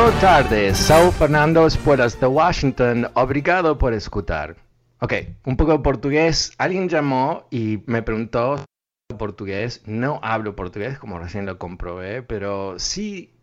Boa tarde, sou Fernando Espuelas de Washington, obrigado por escuchar. Ok, un poco de portugués. Alguien llamó y me preguntó portugués. No hablo portugués, como recién lo comprobé, pero sí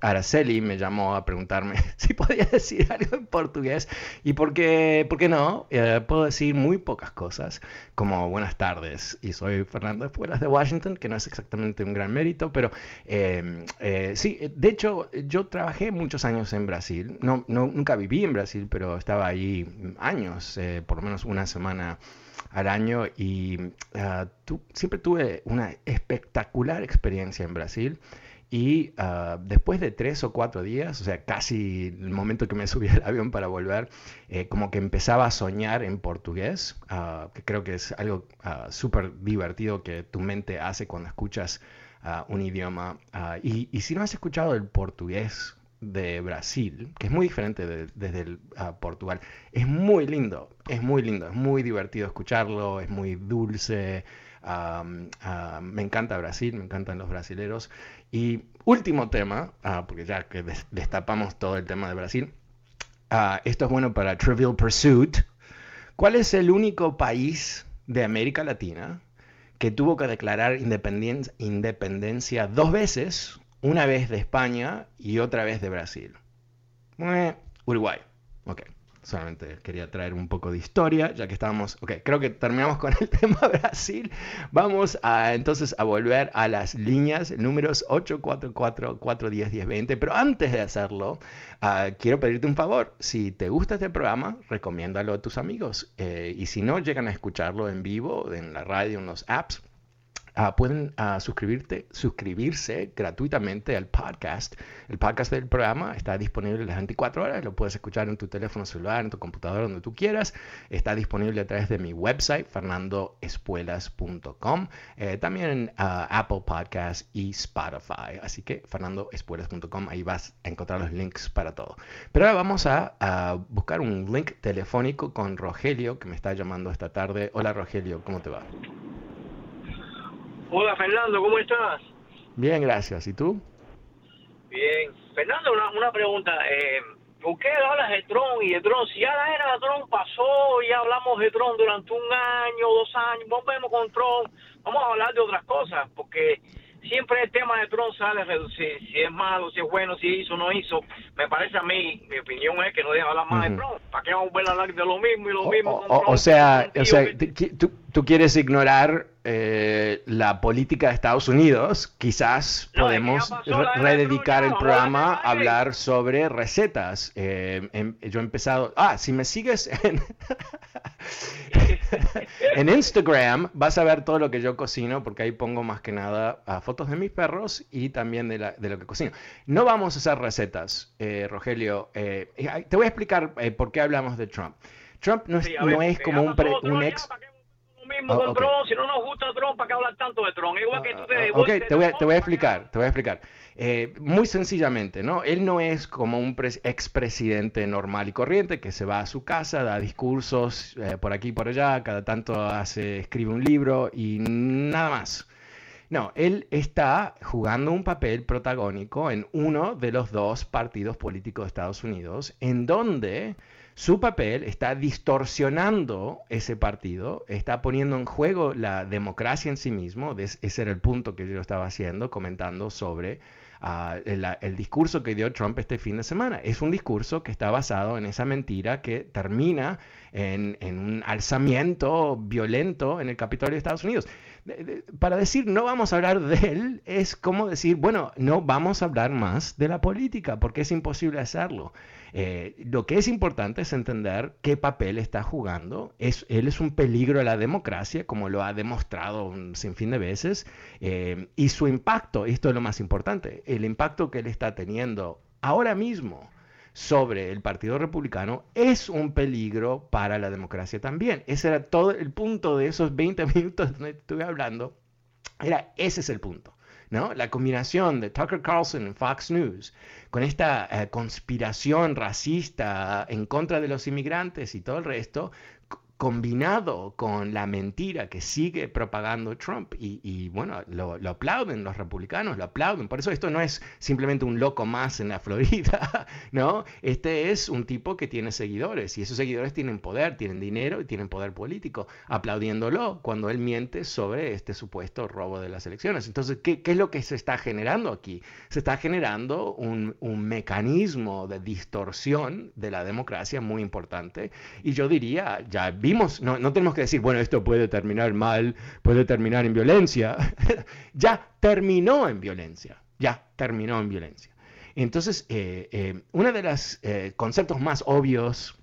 Araceli me llamó a preguntarme si podía decir algo en portugués. Y por qué, no, eh, puedo decir muy pocas cosas, como buenas tardes y soy Fernando Espuelas de Washington, que no es exactamente un gran mérito, pero em, eh, sí, de hecho yo trabajé muchos años en Brasil, no, no, nunca viví en Brasil, pero estaba allí años, eh, por lo menos una semana al año. Y ah, siempre tuve una espectacular experiencia en Brasil. Y ah, después de tres o cuatro días, o sea, casi el momento que me subí al avión para volver, eh, como que empezaba a soñar en portugués, ah, que creo que es algo uh, súper divertido que tu mente hace cuando escuchas un idioma. Y, y, si no has escuchado el portugués de Brasil, que es muy diferente desde el, Portugal, es muy lindo, es muy lindo, es muy divertido escucharlo, es muy dulce. me encanta Brasil, me encantan los brasileros. Y último tema, ah, porque ya que destapamos todo el tema de Brasil, ah, esto es bueno para Trivial Pursuit. ¿Cuál es el único país de América Latina que tuvo que declarar independencia, dos veces, una vez de España y otra vez de Brasil? Uruguay. Okay solamente quería traer un poco de historia, ya que estábamos, ok, creo que terminamos con el tema Brasil. Vamos a, entonces a volver a las líneas, números 844-410-1020, pero antes de hacerlo, uh, quiero pedirte un favor, si te gusta este programa, recomiéndalo a tus amigos, eh, y si no llegan a escucharlo en vivo, en la radio, en los apps, Ah, pueden uh, suscribirte, suscribirse gratuitamente al podcast. El podcast del programa está disponible las 24 horas, lo puedes escuchar en tu teléfono celular, en tu computadora, donde tú quieras. Está disponible a través de mi website, fernandoespuelas.com, eh, también en uh, Apple Podcasts y Spotify. Así que fernandoespuelas.com, ahí vas a encontrar los links para todo. Pero ahora vamos a, a buscar un link telefónico con Rogelio, que me está llamando esta tarde. Hola Rogelio, ¿cómo te va? Hola Fernando, ¿cómo estás? Bien, gracias. ¿Y tú? Bien. Fernando, una, una pregunta. Eh, ¿Por qué hablas de Tron y de Tron? Si ya la era de Tron pasó, ya hablamos de Tron durante un año, dos años, volvemos con Tron, vamos a hablar de otras cosas, porque siempre el tema de Tron sale, si, si es malo, si es bueno, si hizo o no hizo. Me parece a mí, mi opinión es que no deja hablar más de Tron. ¿Para qué vamos a hablar de lo mismo y lo mismo? O, sea, o sea tú, tú, quieres ignorar eh, la política de Estados Unidos, quizás podemos rededicar el programa a hablar sobre recetas. Eh, em, yo he empezado, ah, si me sigues en, en Instagram, vas a ver todo lo que yo cocino, porque ahí pongo más que nada ah, fotos de mis perros y también de, lo que cocino. No vamos a hacer recetas, eh, Rogelio. te voy a explicar por qué hablamos de Trump. Trump no es, no es como un, un ex mismo ah, con Tron, si no nos gusta Tron, ¿para qué hablar tanto de Tron? Igual que tú te... Ah, ok, te voy, a, te voy a explicar, te voy a explicar. Eh, muy sencillamente, ¿no? Él no es como un expresidente normal y corriente que se va a su casa, da discursos eh, por aquí y por allá, cada tanto hace, escribe un libro y nada más. No, él está jugando un papel protagónico en uno de los dos partidos políticos de Estados Unidos, en donde Su papel está distorsionando ese partido, está poniendo en juego la democracia en sí mismo. Ese era el punto que yo estaba haciendo, comentando sobre uh, el, discurso que dio Trump este fin de semana. Es un discurso que está basado en esa mentira que termina en, en un alzamiento violento en el Capitolio de Estados Unidos para decir no vamos a hablar de él es como decir, bueno, no vamos a hablar más de la política porque es imposible hacerlo. Eh, lo que es importante es entender qué papel está jugando. Es, él es un peligro a la democracia, como lo ha demostrado un sinfín de veces, eh, y su impacto, esto es lo más importante, el impacto que él está teniendo ahora mismo sobre el Partido Republicano es un peligro para la democracia también. Ese era todo el punto de esos 20 minutos donde estuve hablando. Era, ese es el punto. ¿no? La combinación de Tucker Carlson en Fox News con esta eh, conspiración racista en contra de los inmigrantes y todo el resto, combinado con la mentira que sigue propagando Trump. Y, bueno, lo, aplauden los republicanos, lo aplauden. Por eso esto no es simplemente un loco más en la Florida, ¿no? Este es un tipo que tiene seguidores y esos seguidores tienen poder, tienen dinero y tienen poder político, aplaudiéndolo cuando él miente sobre este supuesto robo de las elecciones. Entonces, ¿qué, es lo que se está generando aquí? Se está generando un, un mecanismo de distorsión de la democracia muy importante. Y yo diría, ya no, tenemos que decir, bueno, esto puede terminar mal, puede terminar en violencia. ya terminó en violencia, ya terminó en violencia. Entonces, eh, eh, uno de los eh, conceptos más obvios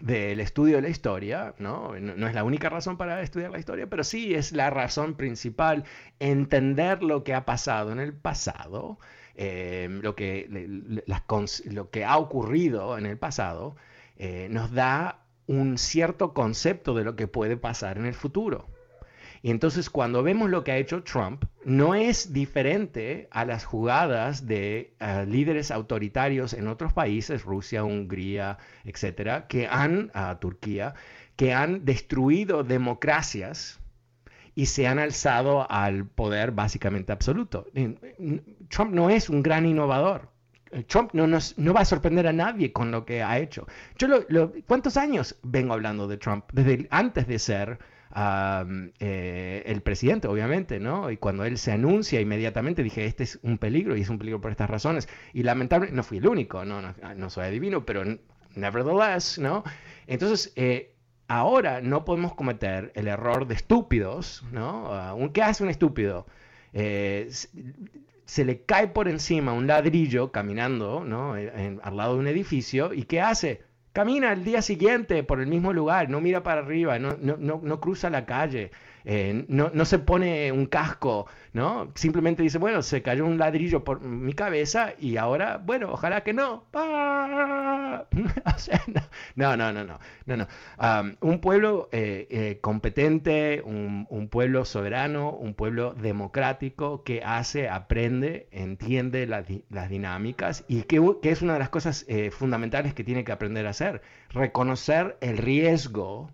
del estudio de la historia, ¿no? ¿no? es la única razón para estudiar la historia, pero sí es la razón principal, entender lo que ha pasado en el pasado, lo, que, lo que ha ocurrido en el pasado, nos da un cierto concepto de lo que puede pasar en el futuro. Y entonces cuando vemos lo que ha hecho Trump, no es diferente a las jugadas de eh, líderes autoritarios en otros países, Rusia, Hungría, etcétera, que han, Turquía, que han destruido democracias y se han alzado al poder básicamente absoluto. Trump no es un gran innovador. Trump no, nos, no va a sorprender a nadie con lo que ha hecho. Yo ¿Cuántos años vengo hablando de Trump? Desde antes de ser eh, el presidente, obviamente, ¿no? Y cuando él se anuncia inmediatamente dije, este es un peligro y es un peligro por estas razones. Y lamentablemente, no fui el único, no, no, soy adivino, pero nevertheless, ¿no? Entonces, eh, ahora no podemos cometer el error de estúpidos, ¿no? Uh, ¿Qué hace un estúpido? Eh, se le cae por encima un ladrillo caminando ¿no? al lado de un edificio y ¿qué hace? Camina el día siguiente por el mismo lugar, no mira para arriba, no, no, no cruza la calle, eh, no, no, se pone un casco, ¿no? Simplemente dice, bueno, se cayó un ladrillo por mi cabeza y ahora, bueno, ojalá que no. no, no, no, no, no, no. un pueblo eh, eh, competente, un, un, pueblo soberano, un pueblo democrático que hace, aprende, entiende las, las dinámicas y que, que, es una de las cosas fundamentales que tiene que aprender a hacer, reconocer el riesgo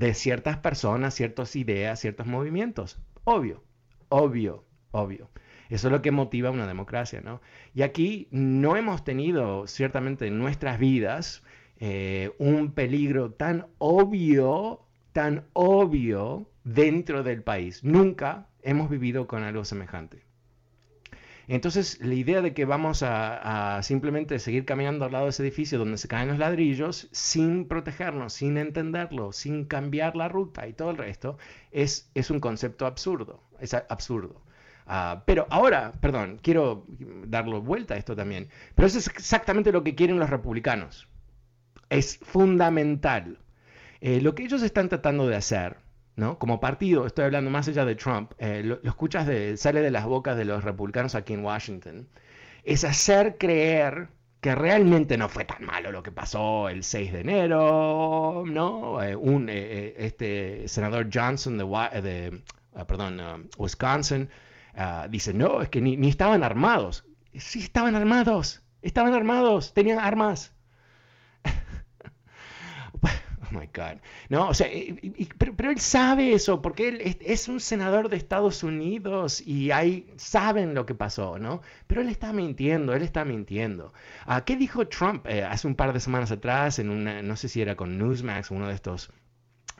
de ciertas personas, ciertas ideas, ciertos movimientos. Obvio, obvio, obvio. Eso es lo que motiva una democracia, ¿no? Y aquí no hemos tenido, ciertamente, en nuestras vidas eh, un peligro tan obvio, tan obvio dentro del país. Nunca hemos vivido con algo semejante. Entonces, la idea de que vamos a, simplemente seguir caminando al lado de ese edificio donde se caen los ladrillos sin protegernos, sin entenderlo, sin cambiar la ruta y todo el resto, es, un concepto absurdo, es absurdo. Ah, pero ahora, perdón, quiero darle vuelta a esto también, pero eso es exactamente lo que quieren los republicanos. Es fundamental. Eh, lo que ellos están tratando de hacer como partido, estoy hablando más allá de Trump, eh, lo, escuchas, de, sale de las bocas de los republicanos aquí en Washington, es hacer creer que realmente no fue tan malo lo que pasó el 6 de enero, ¿no? Eh, un, eh, este senador Johnson de, ah, ah, Wisconsin ah, dice, no, es que ni, ni estaban armados. Sí, estaban armados, estaban armados, tenían armas. My God. No, o sea, pero, él sabe eso, porque él es, un senador de Estados Unidos y ahí saben lo que pasó, ¿no? Pero él está mintiendo, él está mintiendo. Uh, ¿Qué dijo Trump eh, hace un par de semanas atrás en una, no sé si era con Newsmax, uno de estos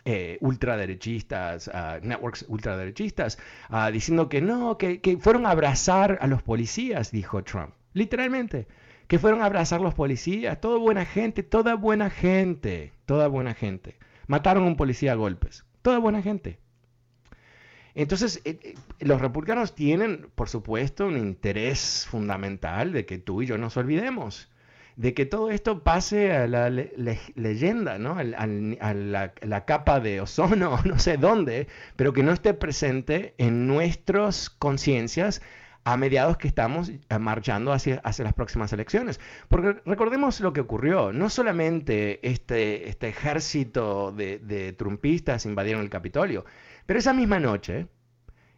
eh, ultraderechistas, uh, networks ultraderechistas, uh, diciendo que no, que, fueron a abrazar a los policías, dijo Trump. Literalmente, que fueron a abrazar los policías, toda buena gente, toda buena gente, toda buena gente. Mataron a un policía a golpes, toda buena gente. Entonces, eh, eh, los republicanos tienen, por supuesto, un interés fundamental de que tú y yo nos olvidemos de que todo esto pase a la leyenda, ¿no? a, la, capa de ozono, no sé dónde, pero que no esté presente en nuestras conciencias a mediados que estamos eh, marchando hacia, hacia, las próximas elecciones. Porque recordemos lo que ocurrió, no solamente este, este ejército de, de trumpistas invadieron el Capitolio, pero esa misma noche,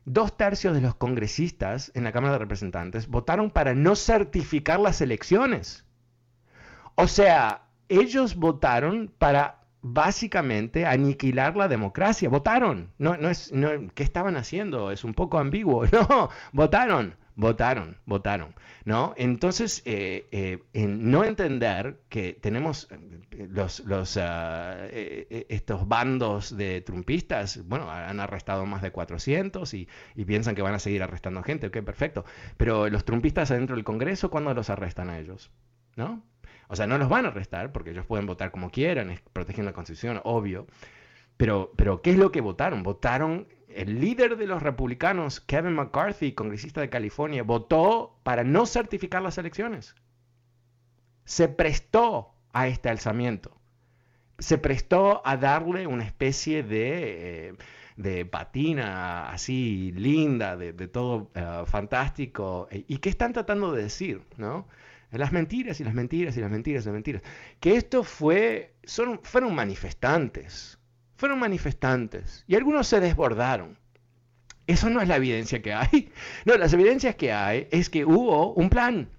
dos tercios de los congresistas en la Cámara de Representantes votaron para no certificar las elecciones. O sea, ellos votaron para básicamente aniquilar la democracia. Votaron. No, no es, no, ¿Qué estaban haciendo? Es un poco ambiguo. No, votaron. Votaron, votaron, ¿no? Entonces, eh, eh, en no entender que tenemos eh, los, los ah, estos bandos de trumpistas, bueno, han arrestado más de 400 y, y, piensan que van a seguir arrestando gente, ok, perfecto, pero los trumpistas adentro del Congreso, ¿cuándo los arrestan a ellos? ¿No? O sea, no los van a arrestar porque ellos pueden votar como quieran, protegiendo la Constitución, obvio. Pero, pero, ¿qué es lo que votaron? Votaron, el líder de los republicanos, Kevin McCarthy, congresista de California, votó para no certificar las elecciones. Se prestó a este alzamiento. Se prestó a darle una especie de, eh, de patina así linda, de, todo eh, fantástico. ¿Y qué están tratando de decir? ¿no? Las mentiras y las mentiras y las mentiras y las mentiras. Que esto fue, son, fueron manifestantes, fueron manifestantes y algunos se desbordaron. Eso no es la evidencia que hay. No, las evidencias que hay es que hubo un plan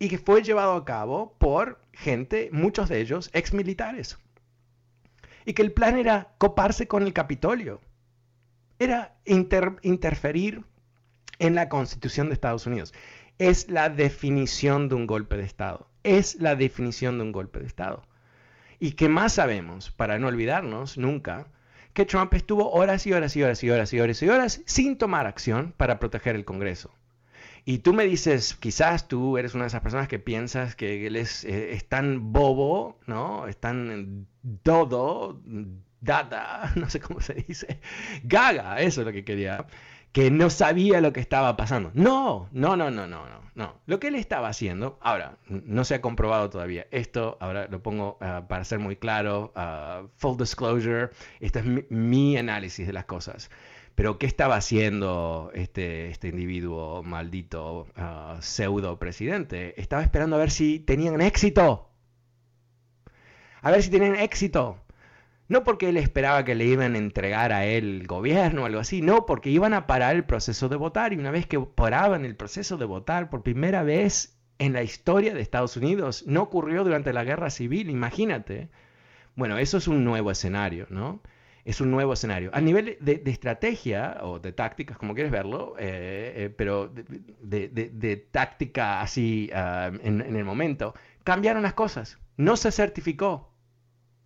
y que fue llevado a cabo por gente, muchos de ellos ex militares. Y que el plan era coparse con el Capitolio. Era interferir en la constitución de Estados Unidos es la definición de un golpe de Estado. Es la definición de un golpe de Estado. Y que más sabemos, para no olvidarnos nunca, que Trump estuvo horas y horas y horas y horas y horas y horas sin tomar acción para proteger el Congreso. Y tú me dices, quizás tú eres una de esas personas que piensas que él es, eh, tan bobo, ¿no? Es tan dodo, dada, no sé cómo se dice, gaga, eso es lo que quería que no sabía lo que estaba pasando. No, no, no, no, no, no, no. Lo que él estaba haciendo, ahora, no se ha comprobado todavía. Esto, ahora lo pongo ah, para ser muy claro, uh, full disclosure, este es mi, análisis de las cosas. Pero ¿qué estaba haciendo este, este individuo maldito, uh, pseudo presidente? Estaba esperando a ver si tenían éxito. A ver si tenían éxito. No porque él esperaba que le iban a entregar a él el gobierno o algo así, no, porque iban a parar el proceso de votar y una vez que paraban el proceso de votar por primera vez en la historia de Estados Unidos, no ocurrió durante la guerra civil, imagínate. Bueno, eso es un nuevo escenario, ¿no? Es un nuevo escenario. A nivel de, estrategia o de tácticas, como quieres verlo, eh, eh, pero de, táctica así ah, en, en el momento, cambiaron las cosas. No se certificó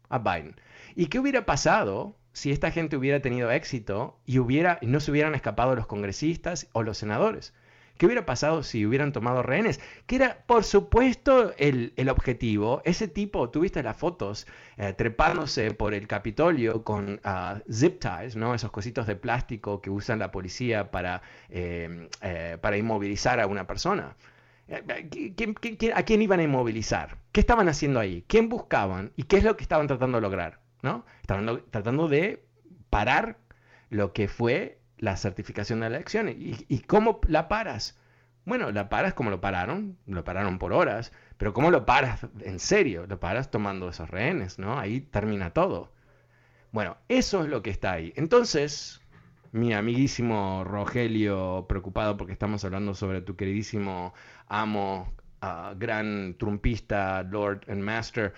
a Biden. ¿Y qué hubiera pasado si esta gente hubiera tenido éxito y hubiera, no se hubieran escapado los congresistas o los senadores? ¿Qué hubiera pasado si hubieran tomado rehenes? Que era, por supuesto, el, objetivo. Ese tipo, tuviste las fotos eh, trepándose por el Capitolio con ah, zip ties, ¿no? Esos cositos de plástico que usan la policía para, eh, eh, para inmovilizar a una persona. a quién iban a inmovilizar? ¿Qué estaban haciendo ahí? ¿Quién buscaban? ¿Y qué es lo que estaban tratando de lograr? ¿No? tratando de parar lo que fue la certificación de la elección. ¿Y, cómo la paras? Bueno, la paras como lo pararon, lo pararon por horas, pero ¿cómo lo paras en serio? Lo paras tomando esos rehenes, ¿no? Ahí termina todo. Bueno, eso es lo que está ahí. Entonces, mi amiguísimo Rogelio, preocupado porque estamos hablando sobre tu queridísimo amo ah, gran trumpista, Lord and Master,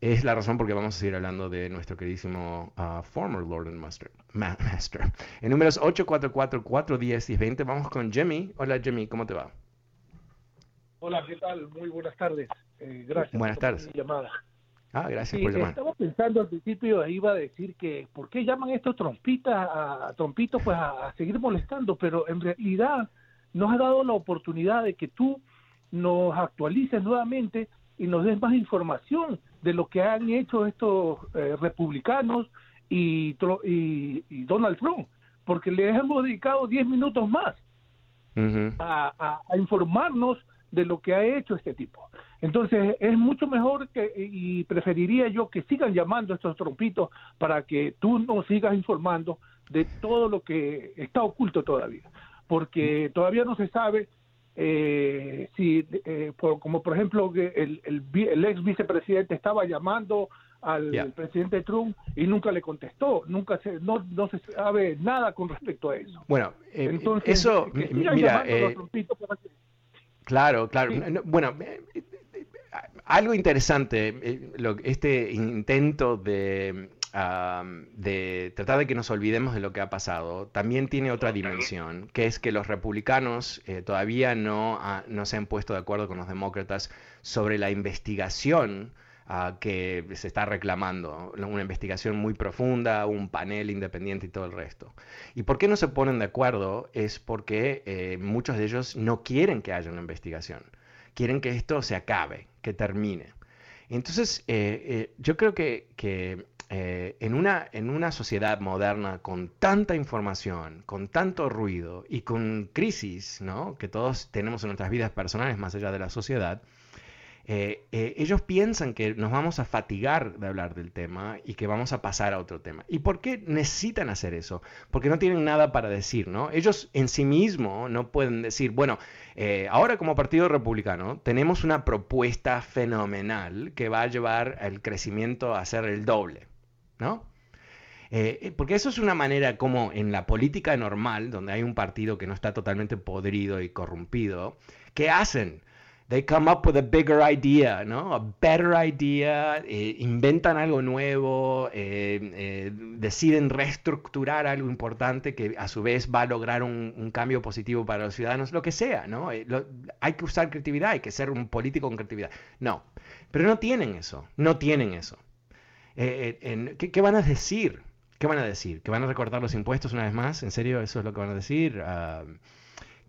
es la razón por que vamos a seguir hablando de nuestro queridísimo ah, former Lord and Master. Master. En números 844, 410 y 20 vamos con Jimmy. Hola Jimmy, ¿cómo te va? Hola, ¿qué tal? Muy buenas tardes. Eh, gracias buenas tardes. mi llamada. Ah, gracias por llamar. Estaba pensando al principio, iba a decir que, ¿por qué llaman estos trompitas a, trompitos pues a, seguir molestando? Pero en realidad nos ha dado la oportunidad de que tú nos actualices nuevamente y nos des más información de lo que han hecho estos eh, republicanos y, y, Donald Trump, porque les hemos dedicado 10 minutos más a, a informarnos de lo que ha hecho este tipo. Entonces es mucho mejor que y preferiría yo que sigan llamando a estos trompitos para que tú nos sigas informando de todo lo que está oculto todavía, porque todavía no se sabe eh, si, eh, como por ejemplo el, el, ex vicepresidente estaba llamando al presidente Trump y nunca le contestó, nunca se, no, no se sabe nada con respecto a eso. Bueno, eh, Entonces, eso, mira, Claro, claro. Bueno, eh, eh, algo interesante, eh, este intento de, de tratar de que nos olvidemos de lo que ha pasado, también tiene otra dimensión, que es que los republicanos todavía no, no se han puesto de acuerdo con los demócratas sobre la investigación que se está reclamando, una investigación muy profunda, un panel independiente y todo el resto. ¿Y por qué no se ponen de acuerdo? Es porque eh, muchos de ellos no quieren que haya una investigación, quieren que esto se acabe, que termine. Entonces, eh, eh, yo creo que, que en, una, en una sociedad moderna con tanta información, con tanto ruido y con crisis ¿no? que todos tenemos en nuestras vidas personales más allá de la sociedad, eh, eh, ellos piensan que nos vamos a fatigar de hablar del tema y que vamos a pasar a otro tema. ¿Y por qué necesitan hacer eso? Porque no tienen nada para decir, ¿no? Ellos en sí mismos no pueden decir, bueno, eh, ahora como Partido Republicano tenemos una propuesta fenomenal que va a llevar el crecimiento a ser el doble, ¿no? porque eso es una manera como en la política normal, donde hay un partido que no está totalmente podrido y corrompido, ¿qué hacen? They come up with a bigger idea, ¿no? A better idea, eh, inventan algo nuevo, eh, eh, deciden reestructurar algo importante que a su vez va a lograr un, cambio positivo para los ciudadanos, lo que sea, ¿no? hay que usar creatividad, hay que ser un político con creatividad. No, pero no tienen eso, no tienen eso. ¿Qué, van a decir? ¿Qué van a decir? ¿Que van a recortar los impuestos una vez más? ¿En serio eso es lo que van a decir? Ah,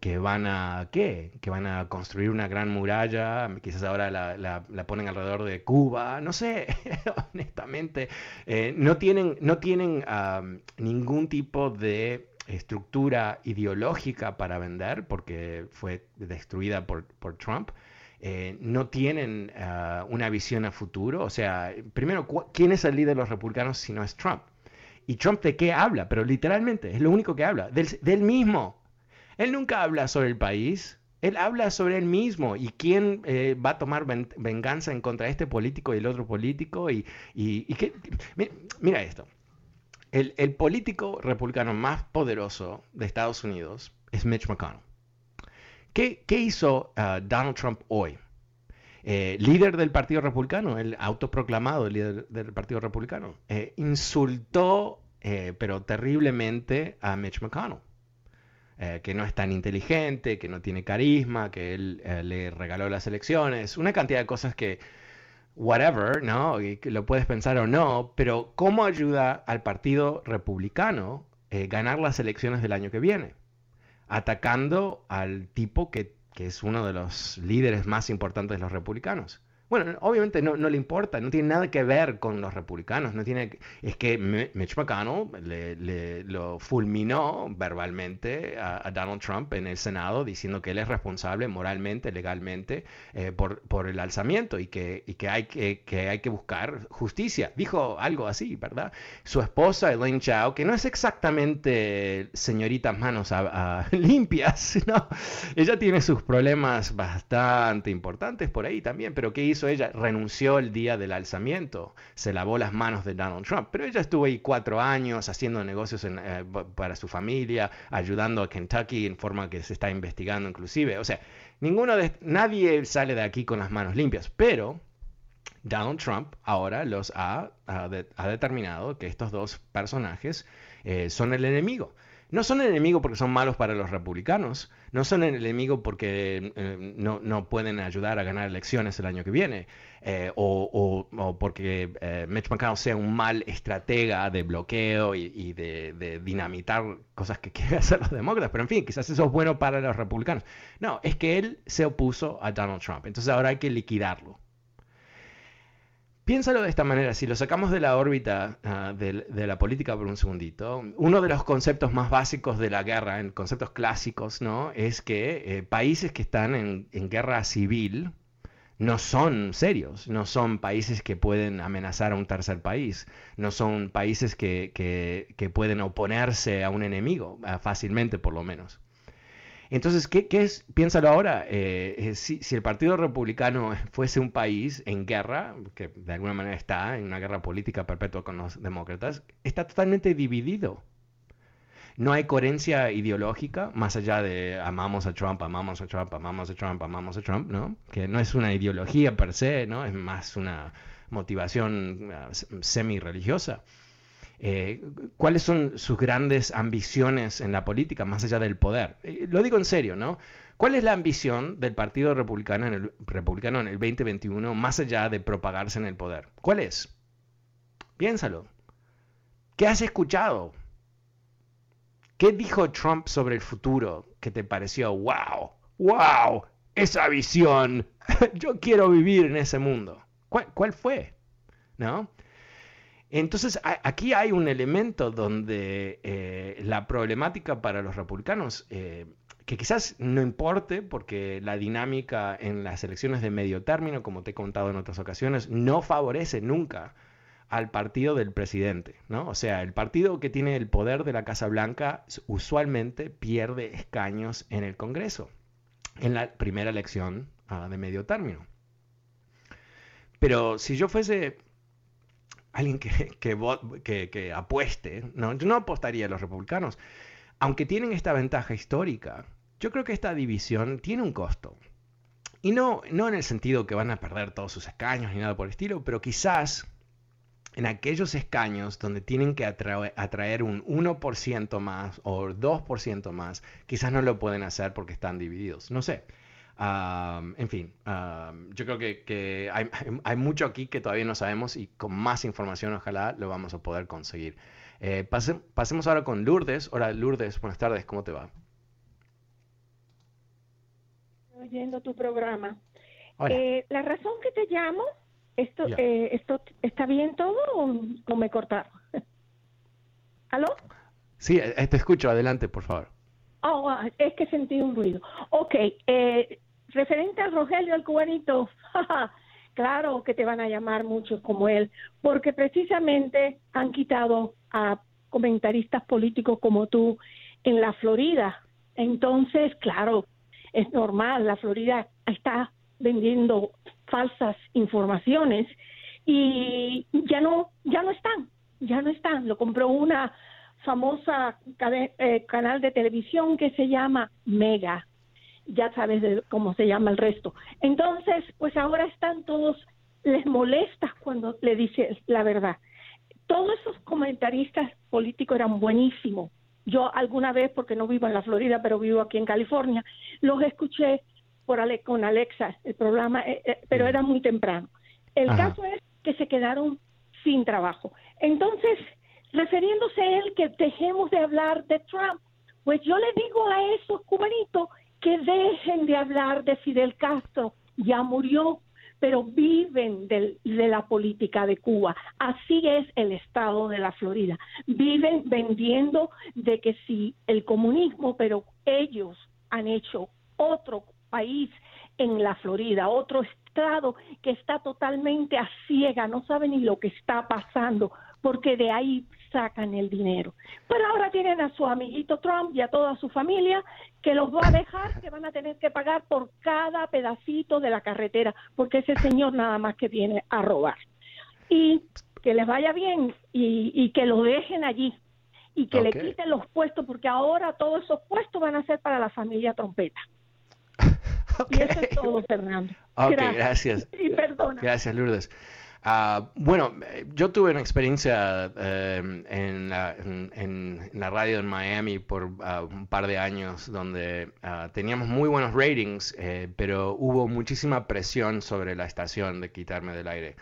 que van a, ¿qué? Que van a construir una gran muralla, quizás ahora la, la, ponen alrededor de Cuba, no sé, honestamente, eh, no tienen, no tienen ningún tipo de estructura ideológica para vender, porque fue destruida por, por Trump. Eh, no tienen ah, una visión a futuro. O sea, primero, ¿quién es el líder de los republicanos si no es Trump? ¿Y Trump de qué habla? Pero literalmente, es lo único que habla, del, mismo. Él nunca habla sobre el país, él habla sobre él mismo y quién eh, va a tomar venganza en contra de este político y el otro político. Y, mira, esto. El, político republicano más poderoso de Estados Unidos es Mitch McConnell. ¿Qué, hizo uh, Donald Trump hoy? Eh, líder del Partido Republicano, el autoproclamado líder del Partido Republicano, eh, insultó, pero terriblemente, a Mitch McConnell. Eh, que no es tan inteligente, que no tiene carisma, que él eh, le regaló las elecciones, una cantidad de cosas que, whatever, ¿no? Y que lo puedes pensar o no, pero ¿cómo ayuda al Partido Republicano eh, ganar las elecciones del año que viene? Atacando al tipo que, que es uno de los líderes más importantes de los republicanos. Bueno, obviamente no, no, le importa, no tiene nada que ver con los republicanos, no tiene, es que Mitch McConnell le, lo fulminó verbalmente a, Donald Trump en el Senado diciendo que él es responsable moralmente, legalmente eh, por, el alzamiento y, que, hay que, buscar justicia. Dijo algo así, ¿verdad? Su esposa, Elaine Chao, que no es exactamente señorita manos limpias, ¿no? Ella tiene sus problemas bastante importantes por ahí también, pero ¿qué hizo? Ella? Renunció el día del alzamiento, se lavó las manos de Donald Trump, pero ella estuvo ahí cuatro años haciendo negocios eh, para su familia, ayudando a Kentucky en forma que se está investigando inclusive. O sea, ninguno de, nadie sale de aquí con las manos limpias, pero Donald Trump ahora los ha, ha, determinado que estos dos personajes eh, son el enemigo. No son el enemigo porque son malos para los republicanos, no son el enemigo porque eh, no, pueden ayudar a ganar elecciones el año que viene, eh, o, porque Mitch McConnell sea un mal estratega de bloqueo y, de, de, dinamitar cosas que quieren hacer los demócratas, pero en fin, quizás eso es bueno para los republicanos. No, es que él se opuso a Donald Trump, entonces ahora hay que liquidarlo. Piénsalo de esta manera, si lo sacamos de la órbita ah, de, la política por un segundito, uno de los conceptos más básicos de la guerra, en conceptos clásicos, ¿no? es que eh, países que están en, guerra civil no son serios, no son países que pueden amenazar a un tercer país, no son países que, pueden oponerse a un enemigo, ah, fácilmente por lo menos. Entonces, ¿qué, es? Piénsalo ahora, eh, eh, si, el Partido Republicano fuese un país en guerra, que de alguna manera está en una guerra política perpetua con los demócratas, está totalmente dividido. No hay coherencia ideológica, más allá de amamos a Trump, amamos a Trump, amamos a Trump, amamos a Trump, ¿no? Que no es una ideología per se, ¿no? Es más una motivación ah, semi-religiosa. Eh, ¿Cuáles son sus grandes ambiciones en la política, más allá del poder? Eh, lo digo en serio, ¿no? ¿Cuál es la ambición del Partido Republicano en, el, Republicano en el 2021, más allá de propagarse en el poder? ¿Cuál es? Piénsalo. ¿Qué has escuchado? ¿Qué dijo Trump sobre el futuro que te pareció, wow, wow, esa visión, yo quiero vivir en ese mundo? ¿Cuál, cuál fue? ¿No? Entonces, aquí hay un elemento donde eh, la problemática para los republicanos, eh, que quizás no importe, porque la dinámica en las elecciones de medio término, como te he contado en otras ocasiones, no favorece nunca al partido del presidente, ¿no? O sea, el partido que tiene el poder de la Casa Blanca usualmente pierde escaños en el Congreso, en la primera elección ah, de medio término. Pero si yo fuese alguien que, que, apueste, ¿no? yo no apostaría a los republicanos, aunque tienen esta ventaja histórica, yo creo que esta división tiene un costo. Y no, no en el sentido que van a perder todos sus escaños ni nada por el estilo, pero quizás en aquellos escaños donde tienen que atraer, un 1% más o 2% más, quizás no lo pueden hacer porque están divididos. No sé en fin, yo creo que, hay, mucho aquí que todavía no sabemos y con más información ojalá lo vamos a poder conseguir. Eh, pasemos ahora con Lourdes. Hola Lourdes, buenas tardes, ¿cómo te va? Oyendo tu programa. Eh, la razón que te llamo, esto, eh, esto ¿está bien todo o, me cortaron? ¿Aló? Sí, te escucho, adelante, por favor. Oh, ah, es que sentí un ruido. Ok, eh, referente al Rogelio, el cubanito, claro que te van a llamar muchos como él, porque precisamente han quitado a comentaristas políticos como tú en la Florida. Entonces, claro, es normal, la Florida está vendiendo falsas informaciones y ya no, ya no están, ya no están. Lo compró una famosa eh, canal de televisión que se llama Mega ya sabes cómo se llama el resto. Entonces, pues ahora están todos, les molesta cuando le dices la verdad. Todos esos comentaristas políticos eran buenísimos. Yo alguna vez, porque no vivo en la Florida, pero vivo aquí en California, los escuché por con Alexa, el programa, eh, eh, pero era muy temprano. El caso es que se quedaron sin trabajo. Entonces, refiriéndose a él que dejemos de hablar de Trump, pues yo le digo a esos cubanitos que dejen de hablar de Fidel Castro, ya murió, pero viven de, la política de Cuba. Así es el estado de la Florida. Viven vendiendo de que sí el comunismo, pero ellos han hecho otro país en la Florida, otro estado que está totalmente a ciega, no sabe ni lo que está pasando, porque de ahí sacan el dinero. Pero ahora tienen a su amiguito Trump y a toda su familia que los va a dejar, que van a tener que pagar por cada pedacito de la carretera, porque ese señor nada más que viene a robar. Y que les vaya bien y, que lo dejen allí y que le quiten los puestos, porque ahora todos esos puestos van a ser para la familia Trompeta. Y eso es todo, Fernando. gracias. Y perdona. Gracias, Lourdes. Ah, bueno, yo tuve una experiencia em, en, la, radio en Miami por ah, un par de años donde ah, teníamos muy buenos ratings, eh, pero hubo muchísima presión sobre la estación de quitarme del aire.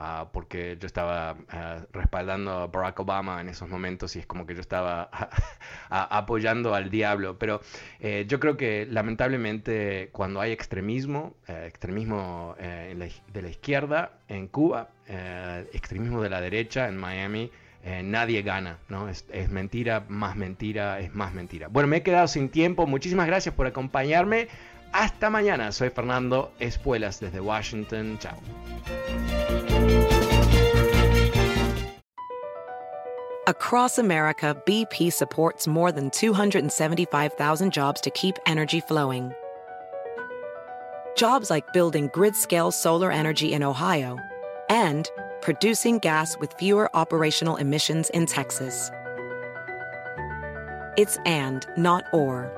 Ah, porque yo estaba ah, respaldando a Barack Obama en esos momentos y es como que yo estaba apoyando al diablo. Pero eh, yo creo que lamentablemente cuando hay extremismo, eh, extremismo eh, de la izquierda en Cuba, extremismo de la derecha en Miami, nadie gana, ¿no? Es, es, mentira, más mentira, es más mentira. Bueno, me he quedado sin tiempo. Muchísimas gracias por acompañarme. Hasta mañana. Soy Fernando Espuelas desde Washington. Chao. Across America, BP supports more than 275,000 jobs to keep energy flowing. Jobs like building grid scale solar energy in Ohio and producing gas with fewer operational emissions in Texas. It's and, not or.